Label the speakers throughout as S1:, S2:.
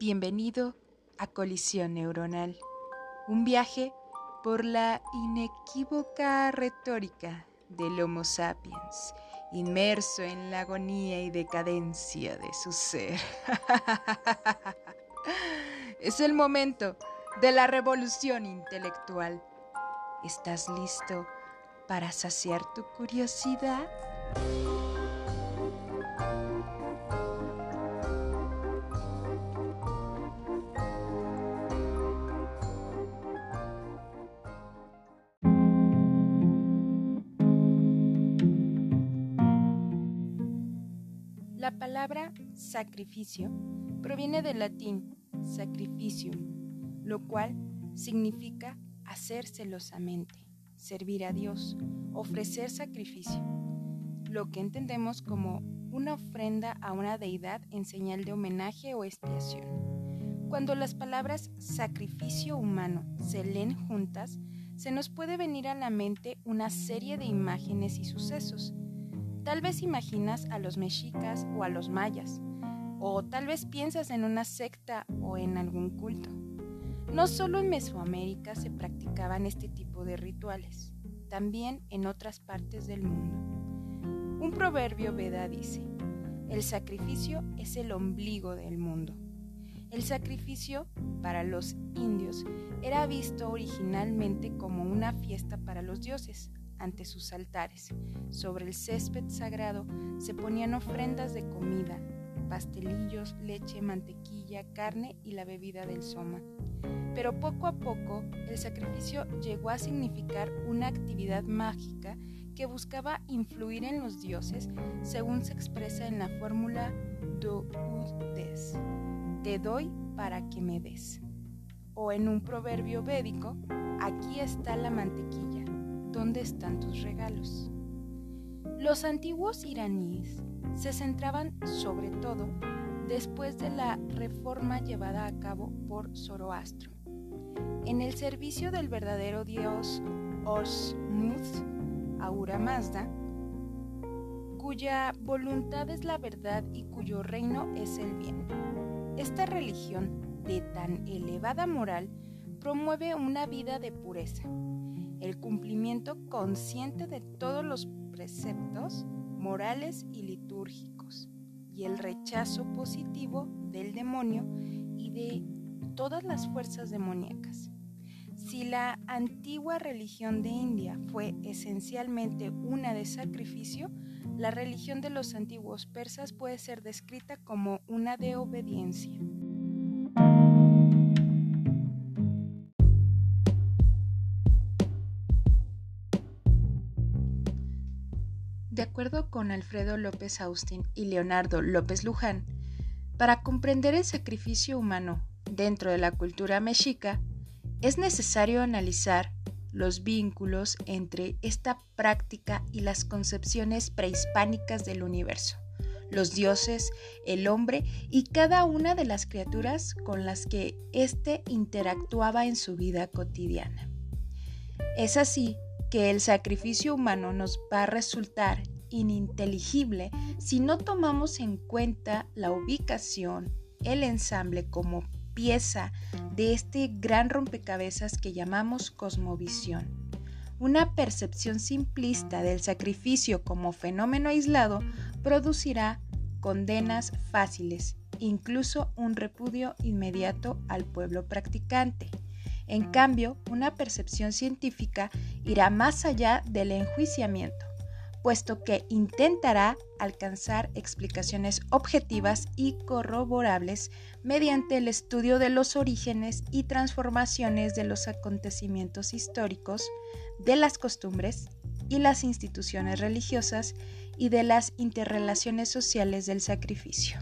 S1: Bienvenido a Colisión Neuronal, un viaje por la inequívoca retórica del Homo sapiens, inmerso en la agonía y decadencia de su ser. es el momento de la revolución intelectual. ¿Estás listo para saciar tu curiosidad? Sacrificio proviene del latín sacrificium, lo cual significa hacer celosamente, servir a Dios, ofrecer sacrificio, lo que entendemos como una ofrenda a una deidad en señal de homenaje o expiación. Cuando las palabras sacrificio humano se leen juntas, se nos puede venir a la mente una serie de imágenes y sucesos, Tal vez imaginas a los mexicas o a los mayas, o tal vez piensas en una secta o en algún culto. No solo en Mesoamérica se practicaban este tipo de rituales, también en otras partes del mundo. Un proverbio Veda dice, el sacrificio es el ombligo del mundo. El sacrificio para los indios era visto originalmente como una fiesta para los dioses, ante sus altares. Sobre el césped sagrado se ponían ofrendas de comida, pastelillos, leche, mantequilla, carne y la bebida del soma. Pero poco a poco el sacrificio llegó a significar una actividad mágica que buscaba influir en los dioses según se expresa en la fórmula do ud des, te doy para que me des. O en un proverbio védico, aquí está la mantequilla, ¿dónde están tus regalos? Los antiguos iraníes se centraban sobre todo después de la reforma llevada a cabo por Zoroastro, en el servicio del verdadero dios Osmuth, Ahura Mazda, cuya voluntad es la verdad y cuyo reino es el bien. Esta religión de tan elevada moral promueve una vida de pureza, el cumplimiento consciente de todos los preceptos morales y litúrgicos y el rechazo positivo del demonio y de todas las fuerzas demoníacas. Si la antigua religión de India fue esencialmente una de sacrificio, la religión de los antiguos persas puede ser descrita como una de obediencia. Acuerdo con Alfredo López Austin y Leonardo López Luján, para comprender el sacrificio humano dentro de la cultura mexica, es necesario analizar los vínculos entre esta práctica y las concepciones prehispánicas del universo, los dioses, el hombre y cada una de las criaturas con las que éste interactuaba en su vida cotidiana. Es así que el sacrificio humano nos va a resultar ininteligible si no tomamos en cuenta la ubicación, el ensamble como pieza de este gran rompecabezas que llamamos cosmovisión. Una percepción simplista del sacrificio como fenómeno aislado producirá condenas fáciles, incluso un repudio inmediato al pueblo practicante. En cambio, una percepción científica irá más allá del enjuiciamiento, puesto que intentará alcanzar explicaciones objetivas y corroborables mediante el estudio de los orígenes y transformaciones de los acontecimientos históricos, de las costumbres y las instituciones religiosas y de las interrelaciones sociales del sacrificio.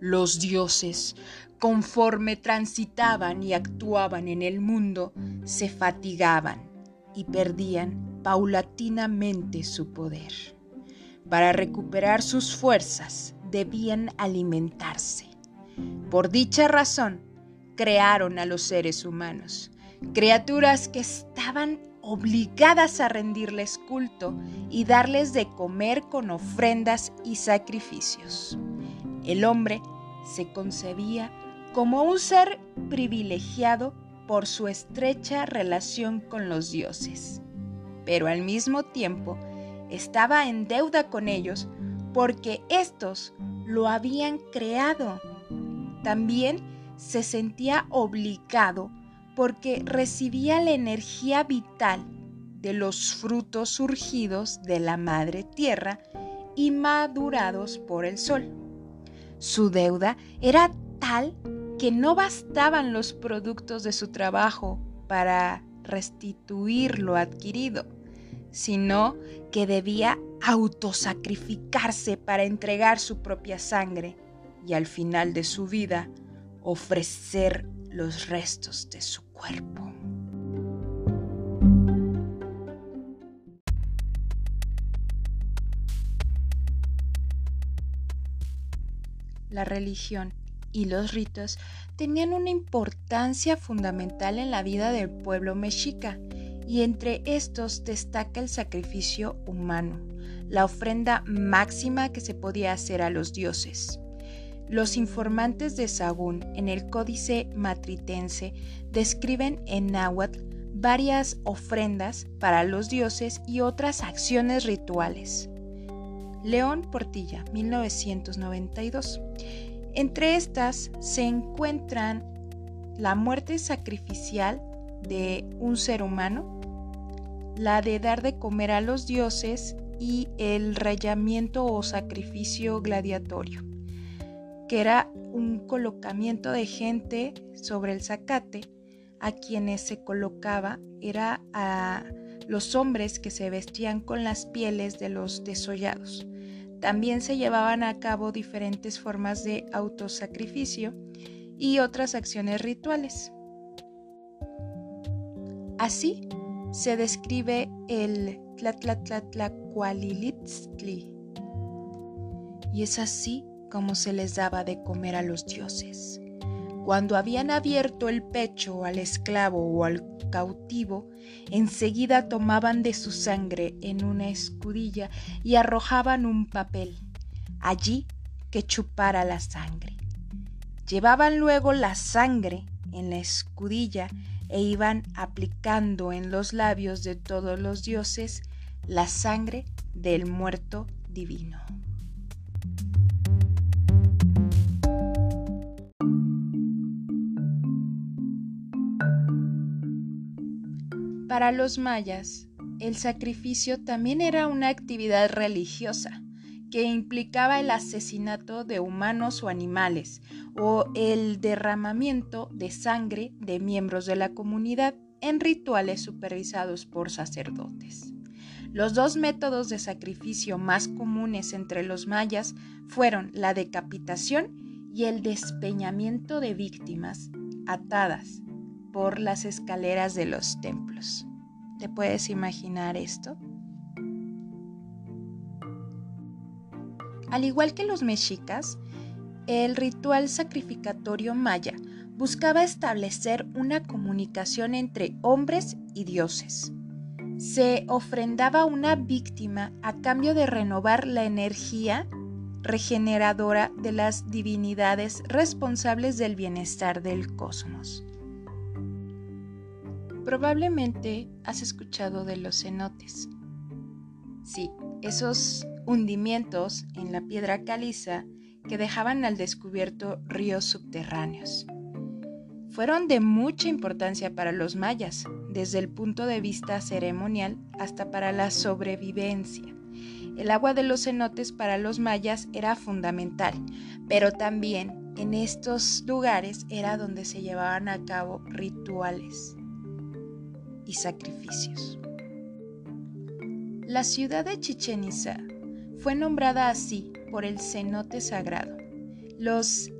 S1: Los dioses, conforme transitaban y actuaban en el mundo, se fatigaban y perdían paulatinamente su poder. Para recuperar sus fuerzas debían alimentarse. Por dicha razón, crearon a los seres humanos, criaturas que estaban obligadas a rendirles culto y darles de comer con ofrendas y sacrificios. El hombre se concebía como un ser privilegiado por su estrecha relación con los dioses, pero al mismo tiempo estaba en deuda con ellos porque éstos lo habían creado. También se sentía obligado porque recibía la energía vital de los frutos surgidos de la madre tierra y madurados por el sol. Su deuda era tal que no bastaban los productos de su trabajo para restituir lo adquirido, sino que debía autosacrificarse para entregar su propia sangre y al final de su vida ofrecer los restos de su cuerpo. La religión y los ritos tenían una importancia fundamental en la vida del pueblo mexica y entre estos destaca el sacrificio humano, la ofrenda máxima que se podía hacer a los dioses. Los informantes de Sagún en el Códice Matritense describen en náhuatl varias ofrendas para los dioses y otras acciones rituales. León Portilla, 1992. Entre estas se encuentran la muerte sacrificial de un ser humano, la de dar de comer a los dioses y el rayamiento o sacrificio gladiatorio que era un colocamiento de gente sobre el zacate, a quienes se colocaba era a los hombres que se vestían con las pieles de los desollados. También se llevaban a cabo diferentes formas de autosacrificio y otras acciones rituales. Así se describe el Tlatlatlatlacualilitztli. Y es así como se les daba de comer a los dioses. Cuando habían abierto el pecho al esclavo o al cautivo, enseguida tomaban de su sangre en una escudilla y arrojaban un papel, allí que chupara la sangre. Llevaban luego la sangre en la escudilla e iban aplicando en los labios de todos los dioses la sangre del muerto divino. Para los mayas, el sacrificio también era una actividad religiosa que implicaba el asesinato de humanos o animales o el derramamiento de sangre de miembros de la comunidad en rituales supervisados por sacerdotes. Los dos métodos de sacrificio más comunes entre los mayas fueron la decapitación y el despeñamiento de víctimas atadas por las escaleras de los templos. ¿Te puedes imaginar esto? Al igual que los mexicas, el ritual sacrificatorio maya buscaba establecer una comunicación entre hombres y dioses. Se ofrendaba una víctima a cambio de renovar la energía regeneradora de las divinidades responsables del bienestar del cosmos. Probablemente has escuchado de los cenotes. Sí, esos hundimientos en la piedra caliza que dejaban al descubierto ríos subterráneos. Fueron de mucha importancia para los mayas, desde el punto de vista ceremonial hasta para la sobrevivencia. El agua de los cenotes para los mayas era fundamental, pero también en estos lugares era donde se llevaban a cabo rituales y sacrificios. La ciudad de Chichen Itza fue nombrada así por el cenote sagrado. Los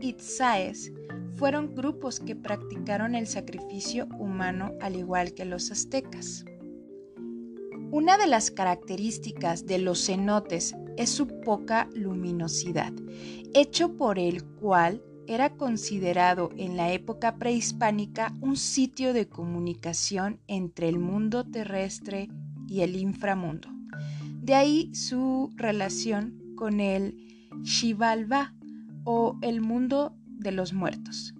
S1: Itzaes fueron grupos que practicaron el sacrificio humano al igual que los aztecas. Una de las características de los cenotes es su poca luminosidad, hecho por el cual era considerado en la época prehispánica un sitio de comunicación entre el mundo terrestre y el inframundo. De ahí su relación con el Xibalba o el mundo de los muertos,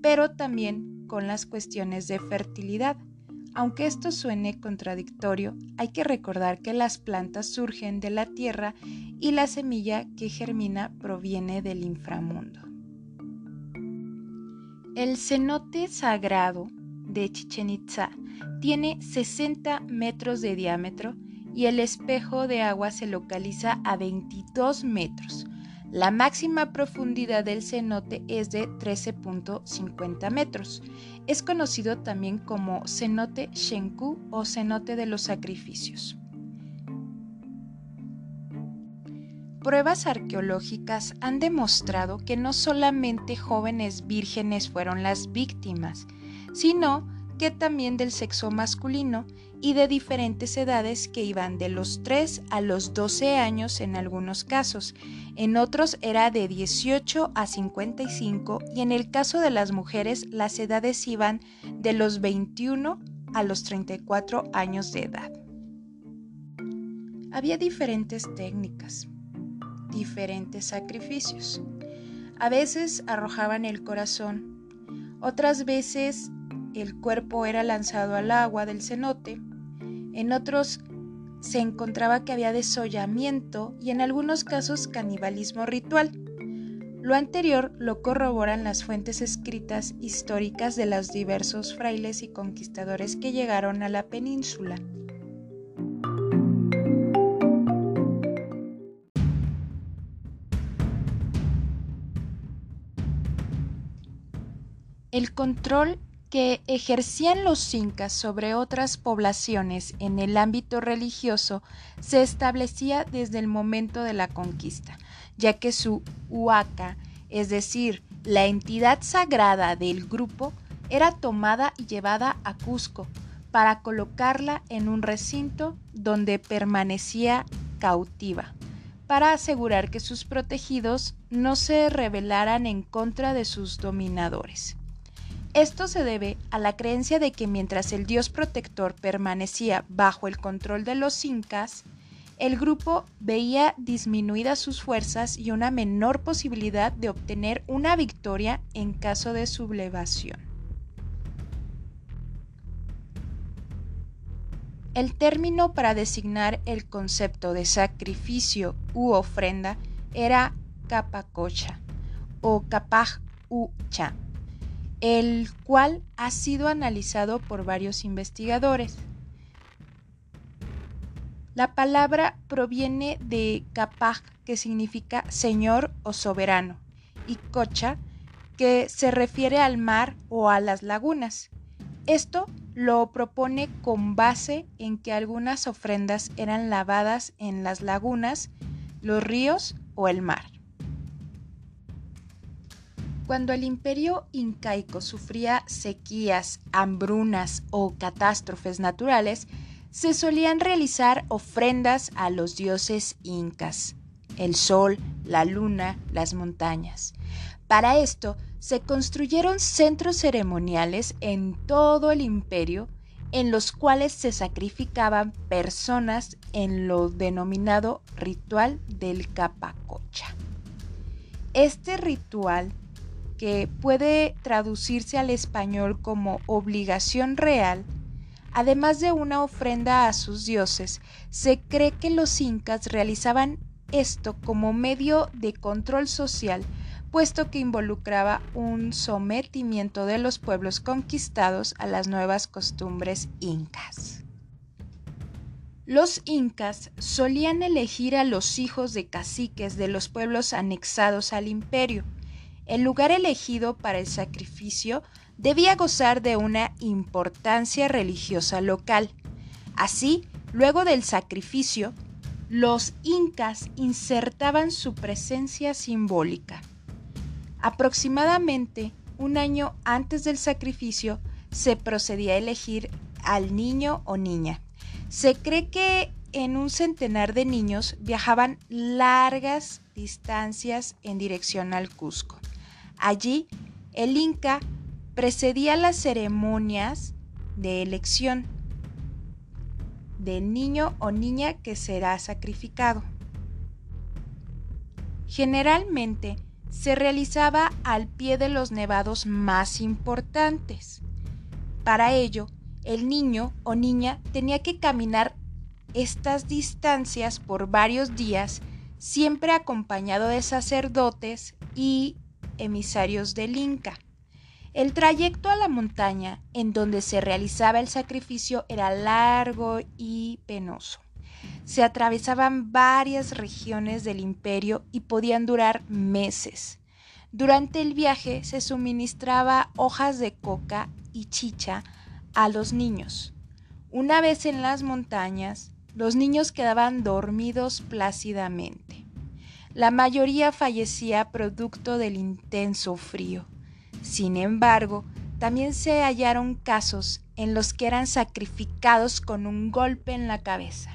S1: pero también con las cuestiones de fertilidad. Aunque esto suene contradictorio, hay que recordar que las plantas surgen de la tierra y la semilla que germina proviene del inframundo. El cenote sagrado de Chichen Itza tiene 60 metros de diámetro y el espejo de agua se localiza a 22 metros. La máxima profundidad del cenote es de 13.50 metros. Es conocido también como cenote Shenku o cenote de los sacrificios. Pruebas arqueológicas han demostrado que no solamente jóvenes vírgenes fueron las víctimas, sino que también del sexo masculino y de diferentes edades que iban de los 3 a los 12 años en algunos casos, en otros era de 18 a 55 y en el caso de las mujeres las edades iban de los 21 a los 34 años de edad. Había diferentes técnicas, diferentes sacrificios. A veces arrojaban el corazón, otras veces el cuerpo era lanzado al agua del cenote, en otros se encontraba que había desollamiento y en algunos casos canibalismo ritual. Lo anterior lo corroboran las fuentes escritas históricas de los diversos frailes y conquistadores que llegaron a la península. El control que ejercían los incas sobre otras poblaciones en el ámbito religioso se establecía desde el momento de la conquista, ya que su huaca, es decir, la entidad sagrada del grupo, era tomada y llevada a Cusco para colocarla en un recinto donde permanecía cautiva, para asegurar que sus protegidos no se rebelaran en contra de sus dominadores. Esto se debe a la creencia de que mientras el dios protector permanecía bajo el control de los incas, el grupo veía disminuidas sus fuerzas y una menor posibilidad de obtener una victoria en caso de sublevación. El término para designar el concepto de sacrificio u ofrenda era capacocha o capaj ucha el cual ha sido analizado por varios investigadores. La palabra proviene de Kapaj, que significa señor o soberano, y Cocha, que se refiere al mar o a las lagunas. Esto lo propone con base en que algunas ofrendas eran lavadas en las lagunas, los ríos o el mar. Cuando el imperio incaico sufría sequías, hambrunas o catástrofes naturales, se solían realizar ofrendas a los dioses incas, el sol, la luna, las montañas. Para esto se construyeron centros ceremoniales en todo el imperio en los cuales se sacrificaban personas en lo denominado ritual del capacocha. Este ritual que puede traducirse al español como obligación real, además de una ofrenda a sus dioses, se cree que los incas realizaban esto como medio de control social, puesto que involucraba un sometimiento de los pueblos conquistados a las nuevas costumbres incas. Los incas solían elegir a los hijos de caciques de los pueblos anexados al imperio, el lugar elegido para el sacrificio debía gozar de una importancia religiosa local. Así, luego del sacrificio, los incas insertaban su presencia simbólica. Aproximadamente un año antes del sacrificio se procedía a elegir al niño o niña. Se cree que en un centenar de niños viajaban largas distancias en dirección al Cusco. Allí, el Inca precedía las ceremonias de elección del niño o niña que será sacrificado. Generalmente se realizaba al pie de los nevados más importantes. Para ello, el niño o niña tenía que caminar estas distancias por varios días, siempre acompañado de sacerdotes y emisarios del Inca. El trayecto a la montaña en donde se realizaba el sacrificio era largo y penoso. Se atravesaban varias regiones del imperio y podían durar meses. Durante el viaje se suministraba hojas de coca y chicha a los niños. Una vez en las montañas, los niños quedaban dormidos plácidamente. La mayoría fallecía producto del intenso frío. Sin embargo, también se hallaron casos en los que eran sacrificados con un golpe en la cabeza.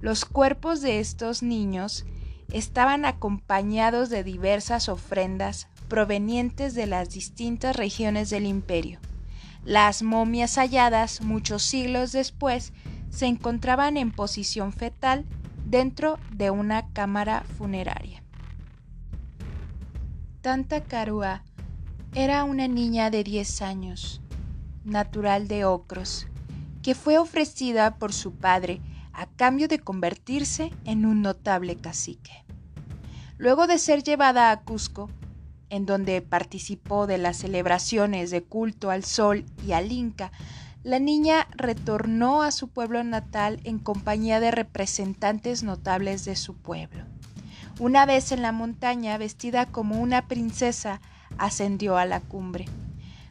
S1: Los cuerpos de estos niños estaban acompañados de diversas ofrendas provenientes de las distintas regiones del imperio. Las momias halladas muchos siglos después se encontraban en posición fetal dentro de una cámara funeraria. Tanta Carua era una niña de 10 años, natural de Ocros, que fue ofrecida por su padre a cambio de convertirse en un notable cacique. Luego de ser llevada a Cusco, en donde participó de las celebraciones de culto al sol y al Inca, la niña retornó a su pueblo natal en compañía de representantes notables de su pueblo. Una vez en la montaña, vestida como una princesa, ascendió a la cumbre.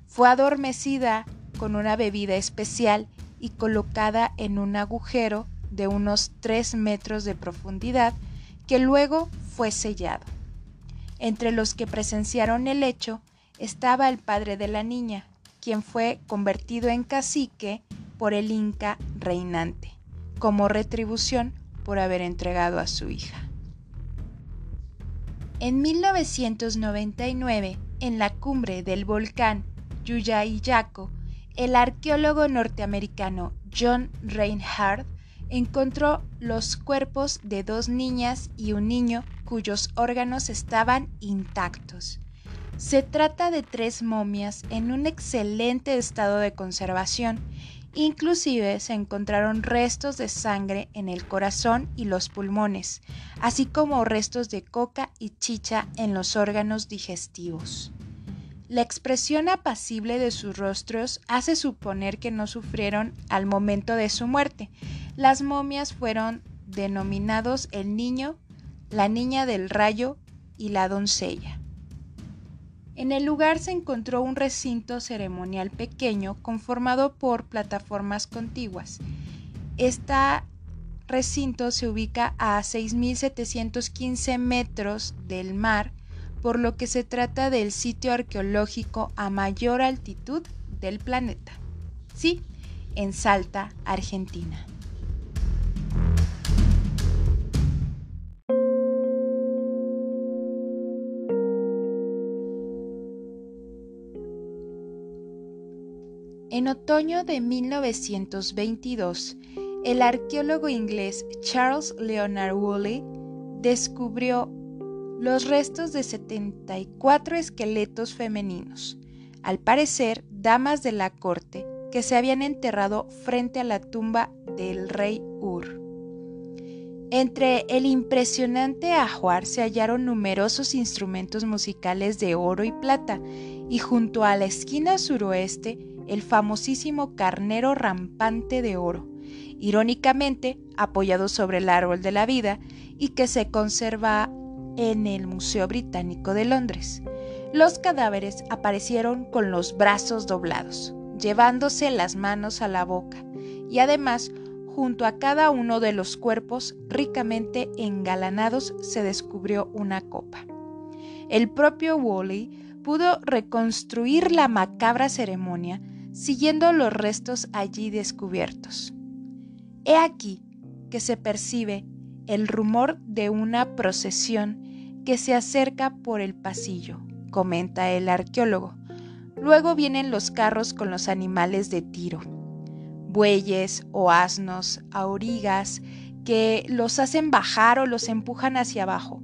S1: Fue adormecida con una bebida especial y colocada en un agujero de unos tres metros de profundidad que luego fue sellado. Entre los que presenciaron el hecho estaba el padre de la niña, quien fue convertido en cacique por el Inca reinante, como retribución por haber entregado a su hija. En 1999, en la cumbre del volcán Yuyayaco, el arqueólogo norteamericano John Reinhardt encontró los cuerpos de dos niñas y un niño cuyos órganos estaban intactos. Se trata de tres momias en un excelente estado de conservación. Inclusive se encontraron restos de sangre en el corazón y los pulmones, así como restos de coca y chicha en los órganos digestivos. La expresión apacible de sus rostros hace suponer que no sufrieron al momento de su muerte. Las momias fueron denominados el niño, la niña del rayo y la doncella. En el lugar se encontró un recinto ceremonial pequeño conformado por plataformas contiguas. Este recinto se ubica a 6.715 metros del mar por lo que se trata del sitio arqueológico a mayor altitud del planeta. Sí, en Salta, Argentina. En otoño de 1922, el arqueólogo inglés Charles Leonard Woolley descubrió los restos de 74 esqueletos femeninos, al parecer damas de la corte, que se habían enterrado frente a la tumba del rey Ur. Entre el impresionante ajuar se hallaron numerosos instrumentos musicales de oro y plata, y junto a la esquina suroeste el famosísimo carnero rampante de oro, irónicamente apoyado sobre el árbol de la vida y que se conserva en el Museo Británico de Londres. Los cadáveres aparecieron con los brazos doblados, llevándose las manos a la boca, y además, junto a cada uno de los cuerpos ricamente engalanados se descubrió una copa. El propio Wally pudo reconstruir la macabra ceremonia siguiendo los restos allí descubiertos. He aquí que se percibe el rumor de una procesión que se acerca por el pasillo, comenta el arqueólogo. Luego vienen los carros con los animales de tiro, bueyes o asnos, aurigas, que los hacen bajar o los empujan hacia abajo.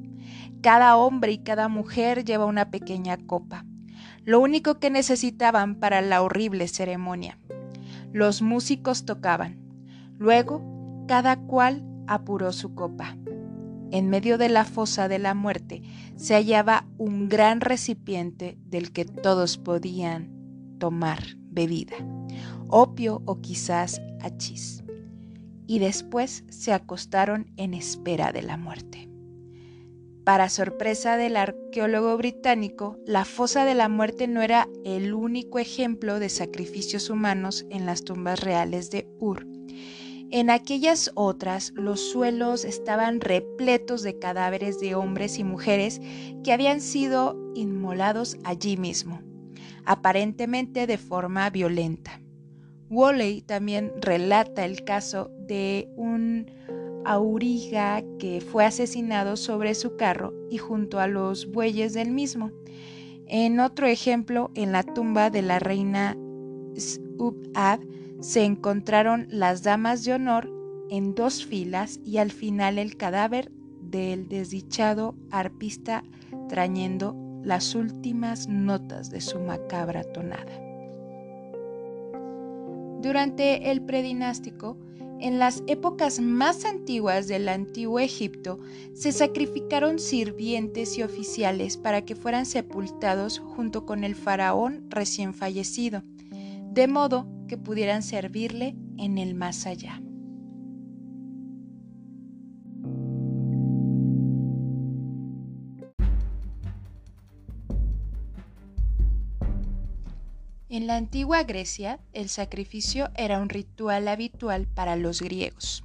S1: Cada hombre y cada mujer lleva una pequeña copa, lo único que necesitaban para la horrible ceremonia. Los músicos tocaban. Luego, cada cual apuró su copa. En medio de la fosa de la muerte se hallaba un gran recipiente del que todos podían tomar bebida, opio o quizás hachís. Y después se acostaron en espera de la muerte. Para sorpresa del arqueólogo británico, la fosa de la muerte no era el único ejemplo de sacrificios humanos en las tumbas reales de Ur. En aquellas otras, los suelos estaban repletos de cadáveres de hombres y mujeres que habían sido inmolados allí mismo, aparentemente de forma violenta. Woolley también relata el caso de un auriga que fue asesinado sobre su carro y junto a los bueyes del mismo. En otro ejemplo, en la tumba de la reina Subad, se encontraron las damas de honor en dos filas y al final el cadáver del desdichado arpista trayendo las últimas notas de su macabra tonada. Durante el predinástico, en las épocas más antiguas del antiguo Egipto, se sacrificaron sirvientes y oficiales para que fueran sepultados junto con el faraón recién fallecido, de modo que pudieran servirle en el más allá. En la antigua Grecia, el sacrificio era un ritual habitual para los griegos.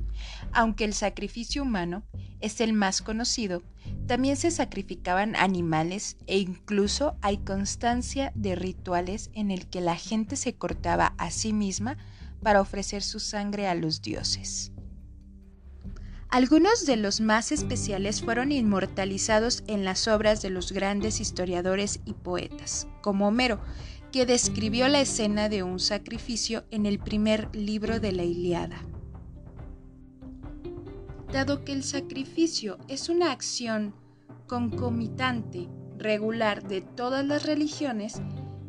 S1: Aunque el sacrificio humano es el más conocido, también se sacrificaban animales e incluso hay constancia de rituales en el que la gente se cortaba a sí misma para ofrecer su sangre a los dioses. Algunos de los más especiales fueron inmortalizados en las obras de los grandes historiadores y poetas, como Homero, que describió la escena de un sacrificio en el primer libro de la Iliada. Dado que el sacrificio es una acción concomitante, regular de todas las religiones,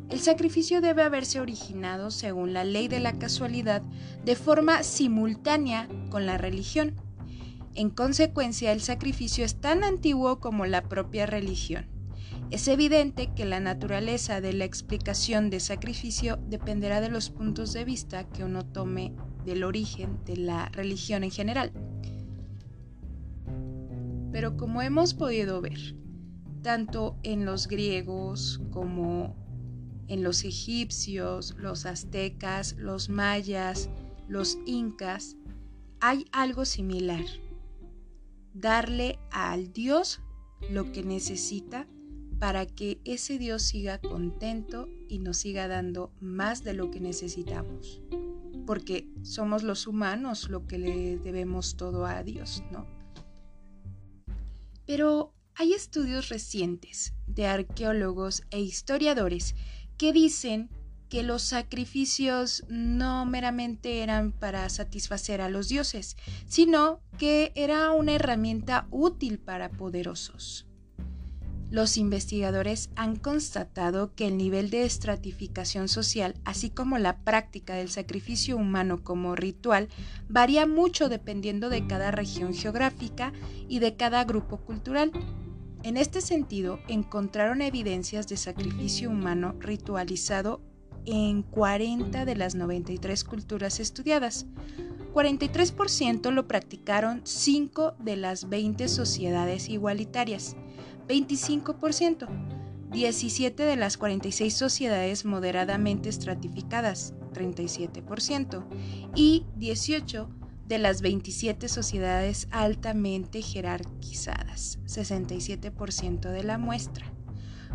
S1: el sacrificio debe haberse originado, según la ley de la casualidad, de forma simultánea con la religión. En consecuencia, el sacrificio es tan antiguo como la propia religión. Es evidente que la naturaleza de la explicación de sacrificio dependerá de los puntos de vista que uno tome del origen de la religión en general. Pero como hemos podido ver, tanto en los griegos como en los egipcios, los aztecas, los mayas, los incas, hay algo similar. Darle al Dios lo que necesita para que ese Dios siga contento y nos siga dando más de lo que necesitamos. Porque somos los humanos lo que le debemos todo a Dios, ¿no? Pero hay estudios recientes de arqueólogos e historiadores que dicen que los sacrificios no meramente eran para satisfacer a los dioses, sino que era una herramienta útil para poderosos. Los investigadores han constatado que el nivel de estratificación social, así como la práctica del sacrificio humano como ritual, varía mucho dependiendo de cada región geográfica y de cada grupo cultural. En este sentido, encontraron evidencias de sacrificio humano ritualizado en 40 de las 93 culturas estudiadas. 43% lo practicaron 5 de las 20 sociedades igualitarias 25%, 17 de las 46 sociedades moderadamente estratificadas, 37%, y 18 de las 27 sociedades altamente jerarquizadas, 67% de la muestra.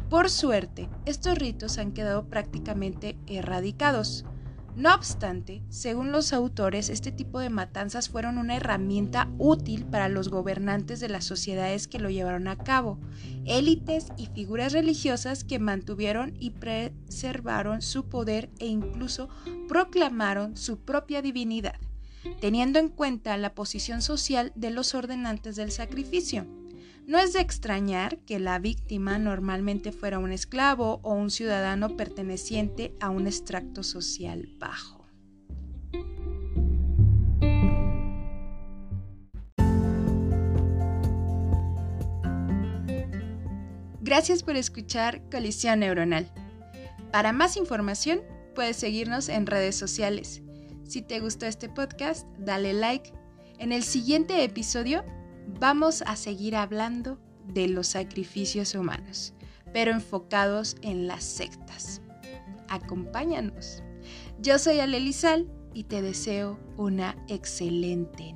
S1: Por suerte, estos ritos han quedado prácticamente erradicados. No obstante, según los autores, este tipo de matanzas fueron una herramienta útil para los gobernantes de las sociedades que lo llevaron a cabo, élites y figuras religiosas que mantuvieron y preservaron su poder e incluso proclamaron su propia divinidad, teniendo en cuenta la posición social de los ordenantes del sacrificio. No es de extrañar que la víctima normalmente fuera un esclavo o un ciudadano perteneciente a un extracto social bajo. Gracias por escuchar Colisión Neuronal. Para más información, puedes seguirnos en redes sociales. Si te gustó este podcast, dale like. En el siguiente episodio vamos a seguir hablando de los sacrificios humanos, pero enfocados en las sectas. Acompáñanos. Yo soy Alelizal y te deseo una excelente.